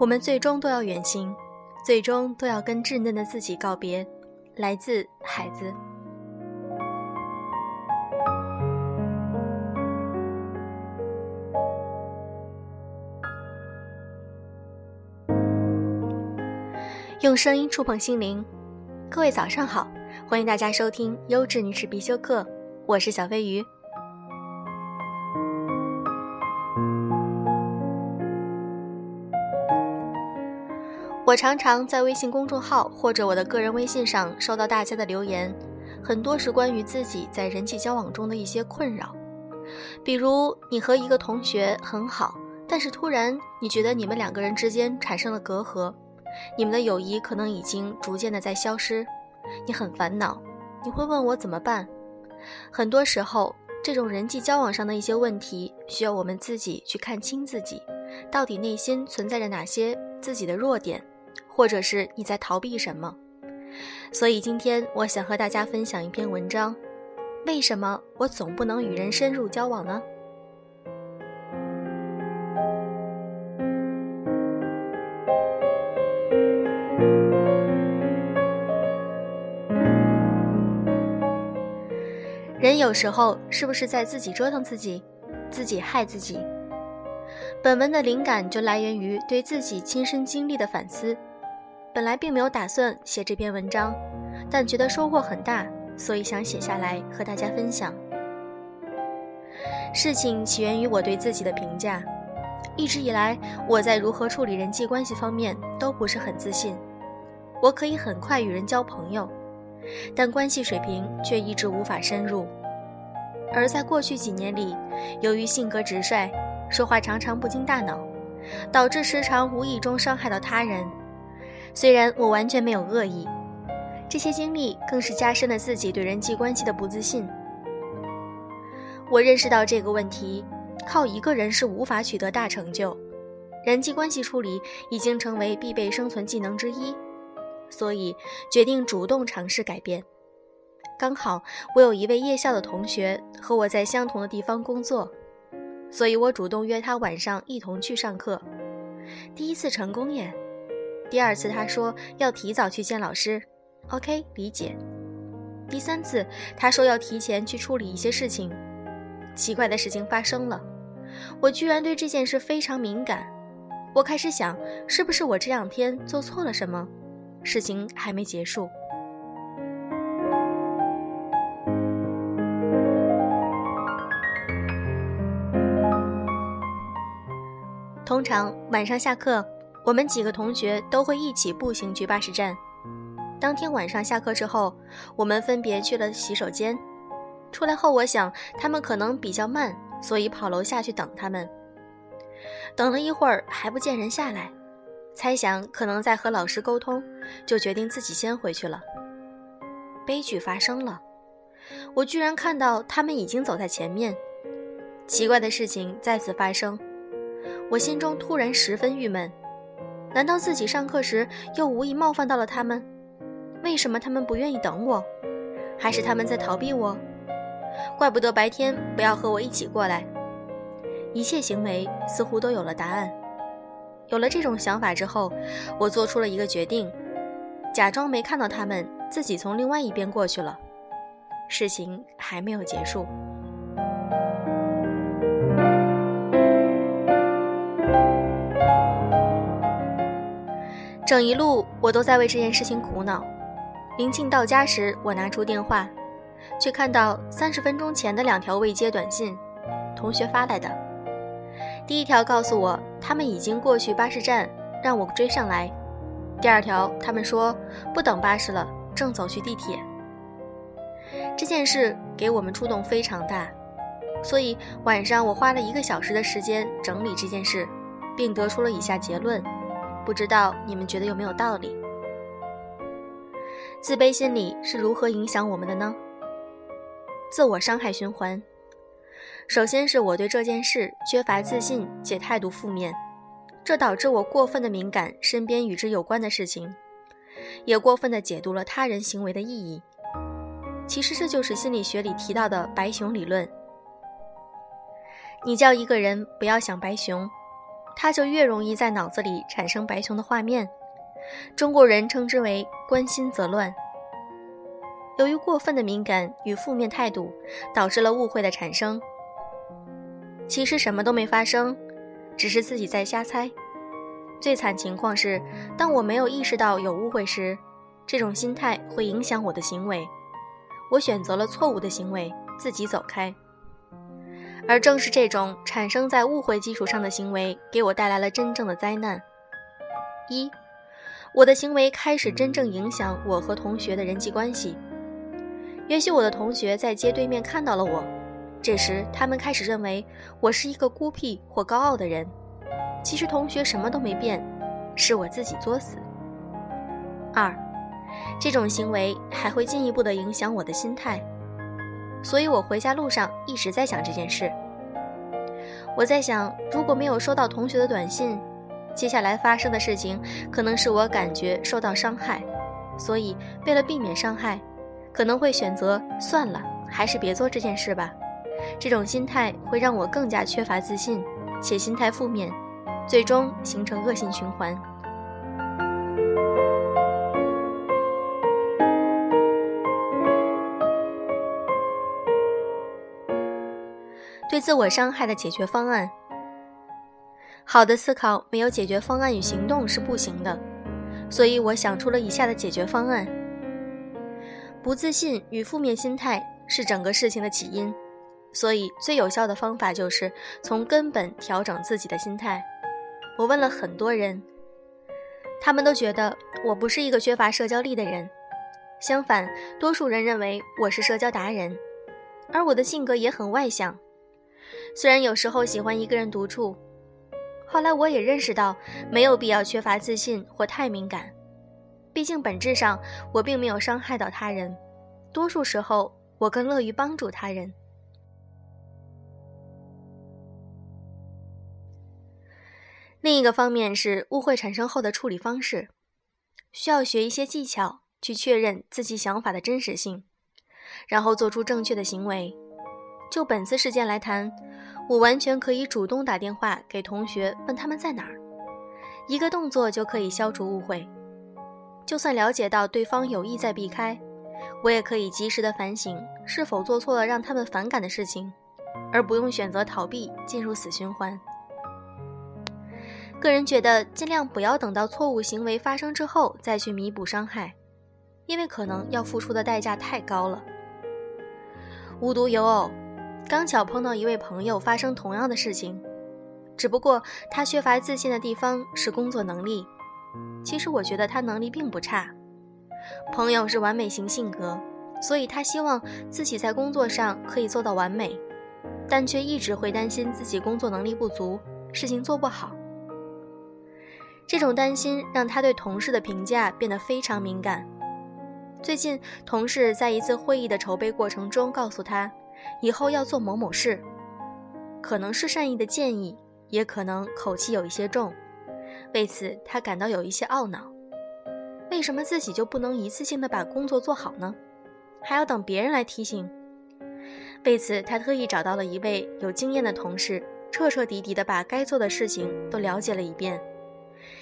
我们最终都要远行，最终都要跟稚嫩的自己告别。来自孩子。用声音触碰心灵，各位早上好，欢迎大家收听优质女士必修课，我是小飞鱼。我常常在微信公众号或者我的个人微信上收到大家的留言，很多是关于自己在人际交往中的一些困扰，比如你和一个同学很好，但是突然你觉得你们两个人之间产生了隔阂。你们的友谊可能已经逐渐的在消失，你很烦恼，你会问我怎么办？很多时候，这种人际交往上的一些问题，需要我们自己去看清自己，到底内心存在着哪些自己的弱点，或者是你在逃避什么？所以今天我想和大家分享一篇文章：为什么我总不能与人深入交往呢？有时候是不是在自己折腾自己，自己害自己？本文的灵感就来源于对自己亲身经历的反思。本来并没有打算写这篇文章，但觉得收获很大，所以想写下来和大家分享。事情起源于我对自己的评价。一直以来，我在如何处理人际关系方面都不是很自信。我可以很快与人交朋友。但关系水平却一直无法深入，而在过去几年里，由于性格直率，说话常常不经大脑，导致时常无意中伤害到他人。虽然我完全没有恶意，这些经历更是加深了自己对人际关系的不自信。我认识到这个问题，靠一个人是无法取得大成就，人际关系处理已经成为必备生存技能之一。所以决定主动尝试改变。刚好我有一位夜校的同学和我在相同的地方工作，所以我主动约他晚上一同去上课。第一次成功耶！第二次他说要提早去见老师，OK 理解。第三次他说要提前去处理一些事情。奇怪的事情发生了，我居然对这件事非常敏感。我开始想，是不是我这两天做错了什么？事情还没结束。通常晚上下课，我们几个同学都会一起步行去巴士站。当天晚上下课之后，我们分别去了洗手间。出来后，我想他们可能比较慢，所以跑楼下去等他们。等了一会儿，还不见人下来。猜想可能在和老师沟通，就决定自己先回去了。悲剧发生了，我居然看到他们已经走在前面。奇怪的事情再次发生，我心中突然十分郁闷。难道自己上课时又无意冒犯到了他们？为什么他们不愿意等我？还是他们在逃避我？怪不得白天不要和我一起过来。一切行为似乎都有了答案。有了这种想法之后，我做出了一个决定，假装没看到他们，自己从另外一边过去了。事情还没有结束。整一路我都在为这件事情苦恼。临近到家时，我拿出电话，却看到三十分钟前的两条未接短信，同学发来的。第一条告诉我他们已经过去巴士站，让我追上来。第二条，他们说不等巴士了，正走去地铁。这件事给我们触动非常大，所以晚上我花了一个小时的时间整理这件事，并得出了以下结论。不知道你们觉得有没有道理？自卑心理是如何影响我们的呢？自我伤害循环。首先是我对这件事缺乏自信且态度负面，这导致我过分的敏感身边与之有关的事情。也过分的解读了他人行为的意义。其实这就是心理学里提到的白熊理论。你叫一个人不要想白熊，他就越容易在脑子里产生白熊的画面。中国人称之为“关心则乱”。由于过分的敏感与负面态度，导致了误会的产生。其实什么都没发生，只是自己在瞎猜。最惨情况是，当我没有意识到有误会时，这种心态会影响我的行为。我选择了错误的行为，自己走开。而正是这种产生在误会基础上的行为，给我带来了真正的灾难。一，我的行为开始真正影响我和同学的人际关系。也许我的同学在街对面看到了我，这时他们开始认为我是一个孤僻或高傲的人。其实同学什么都没变，是我自己作死。二，这种行为还会进一步的影响我的心态，所以我回家路上一直在想这件事。我在想，如果没有收到同学的短信，接下来发生的事情可能是我感觉受到伤害，所以为了避免伤害，可能会选择算了，还是别做这件事吧。这种心态会让我更加缺乏自信，且心态负面。最终形成恶性循环。对自我伤害的解决方案，好的思考没有解决方案与行动是不行的，所以我想出了以下的解决方案。不自信与负面心态是整个事情的起因，所以最有效的方法就是从根本调整自己的心态。我问了很多人，他们都觉得我不是一个缺乏社交力的人，相反，多数人认为我是社交达人，而我的性格也很外向。虽然有时候喜欢一个人独处，后来我也认识到没有必要缺乏自信或太敏感，毕竟本质上我并没有伤害到他人，多数时候我更乐于帮助他人。另一个方面是误会产生后的处理方式，需要学一些技巧去确认自己想法的真实性，然后做出正确的行为。就本次事件来谈，我完全可以主动打电话给同学问他们在哪儿，一个动作就可以消除误会。就算了解到对方有意在避开，我也可以及时的反省是否做错了让他们反感的事情，而不用选择逃避，进入死循环。个人觉得，尽量不要等到错误行为发生之后再去弥补伤害，因为可能要付出的代价太高了。无独有偶，刚巧碰到一位朋友发生同样的事情，只不过他缺乏自信的地方是工作能力。其实我觉得他能力并不差。朋友是完美型性格，所以他希望自己在工作上可以做到完美，但却一直会担心自己工作能力不足，事情做不好。这种担心让他对同事的评价变得非常敏感。最近，同事在一次会议的筹备过程中告诉他，以后要做某某事，可能是善意的建议，也可能口气有一些重。为此，他感到有一些懊恼：为什么自己就不能一次性的把工作做好呢？还要等别人来提醒？为此，他特意找到了一位有经验的同事，彻彻底底的把该做的事情都了解了一遍。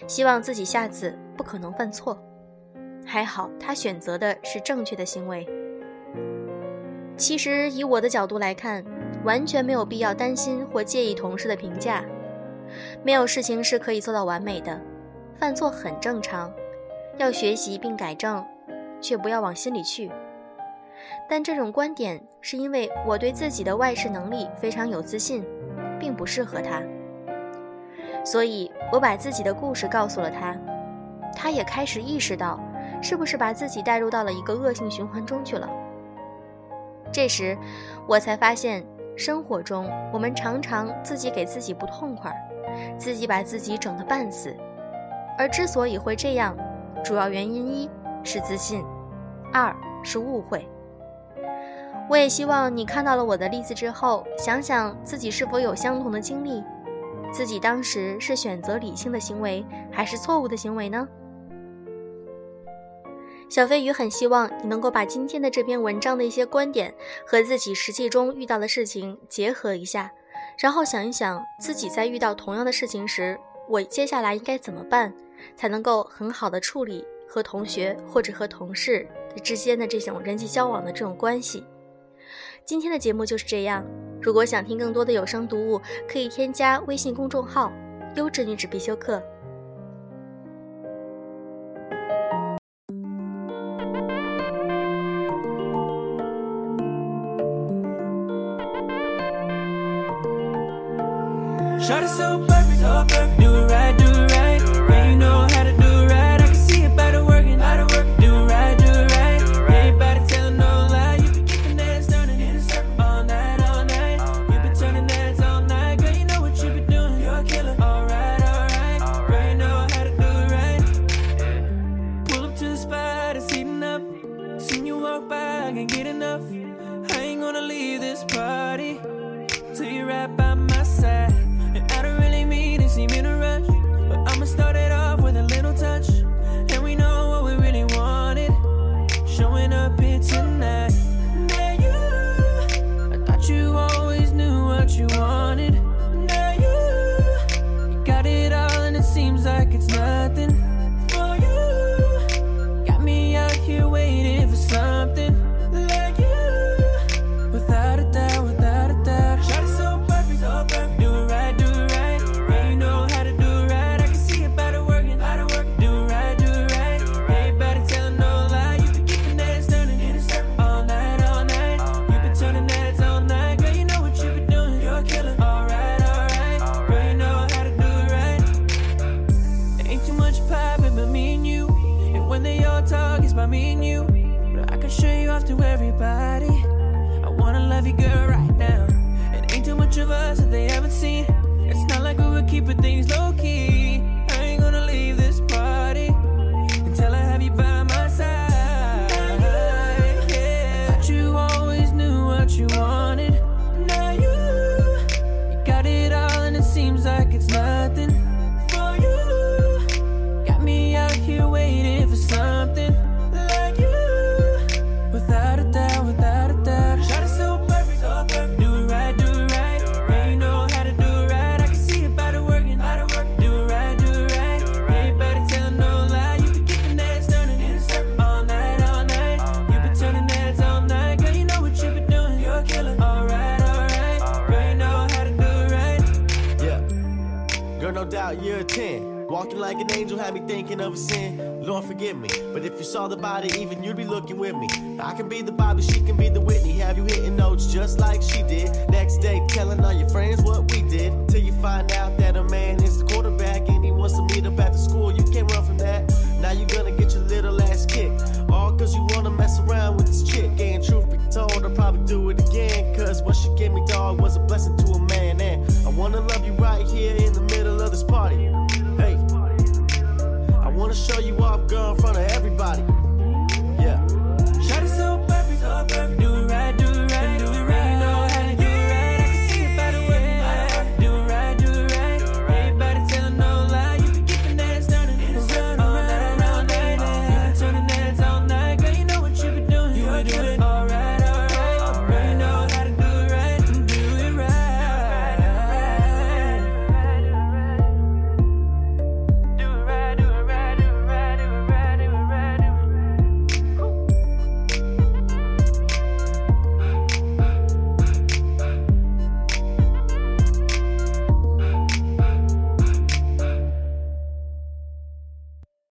希望自己下次不可能犯错。还好他选择的是正确的行为。其实以我的角度来看，完全没有必要担心或介意同事的评价。没有事情是可以做到完美的，犯错很正常，要学习并改正，却不要往心里去。但这种观点是因为我对自己的外事能力非常有自信，并不适合他。所以我把自己的故事告诉了他，他也开始意识到，是不是把自己带入到了一个恶性循环中去了。这时，我才发现，生活中我们常常自己给自己不痛快，自己把自己整得半死。而之所以会这样，主要原因一是自信，二是误会。我也希望你看到了我的例子之后，想想自己是否有相同的经历。自己当时是选择理性的行为，还是错误的行为呢？小飞鱼很希望你能够把今天的这篇文章的一些观点和自己实际中遇到的事情结合一下，然后想一想自己在遇到同样的事情时，我接下来应该怎么办，才能够很好的处理和同学或者和同事之间的这种人际交往的这种关系。今天的节目就是这样。如果想听更多的有声读物，可以添加微信公众号“优质女子必修课”。So perfect, so perfect. Do it right, do it right. Yeah, you know how to do all talk, it's about me and you. But I can show you off to everybody. I wanna love you, girl, right now. It ain't too much of us that they haven't seen. It's not like we were keeping things low key. Girl, no doubt you're a 10. Walking like an angel had me thinking of a sin. Lord, forgive me. But if you saw the body, even you'd be looking with me. I can be the Bobby, she can be the Whitney. Have you hitting notes just like she did? Next day, telling all your friends what we did. Till you find out that a man is the quarterback and he wants to meet up after school. You can't run from that. Now you're gonna get your little ass kicked. All cause you wanna mess around with this chick. And truth be told, I'll probably do it again. Cause what she gave me, dog, was a blessing to a man. And I wanna love you right here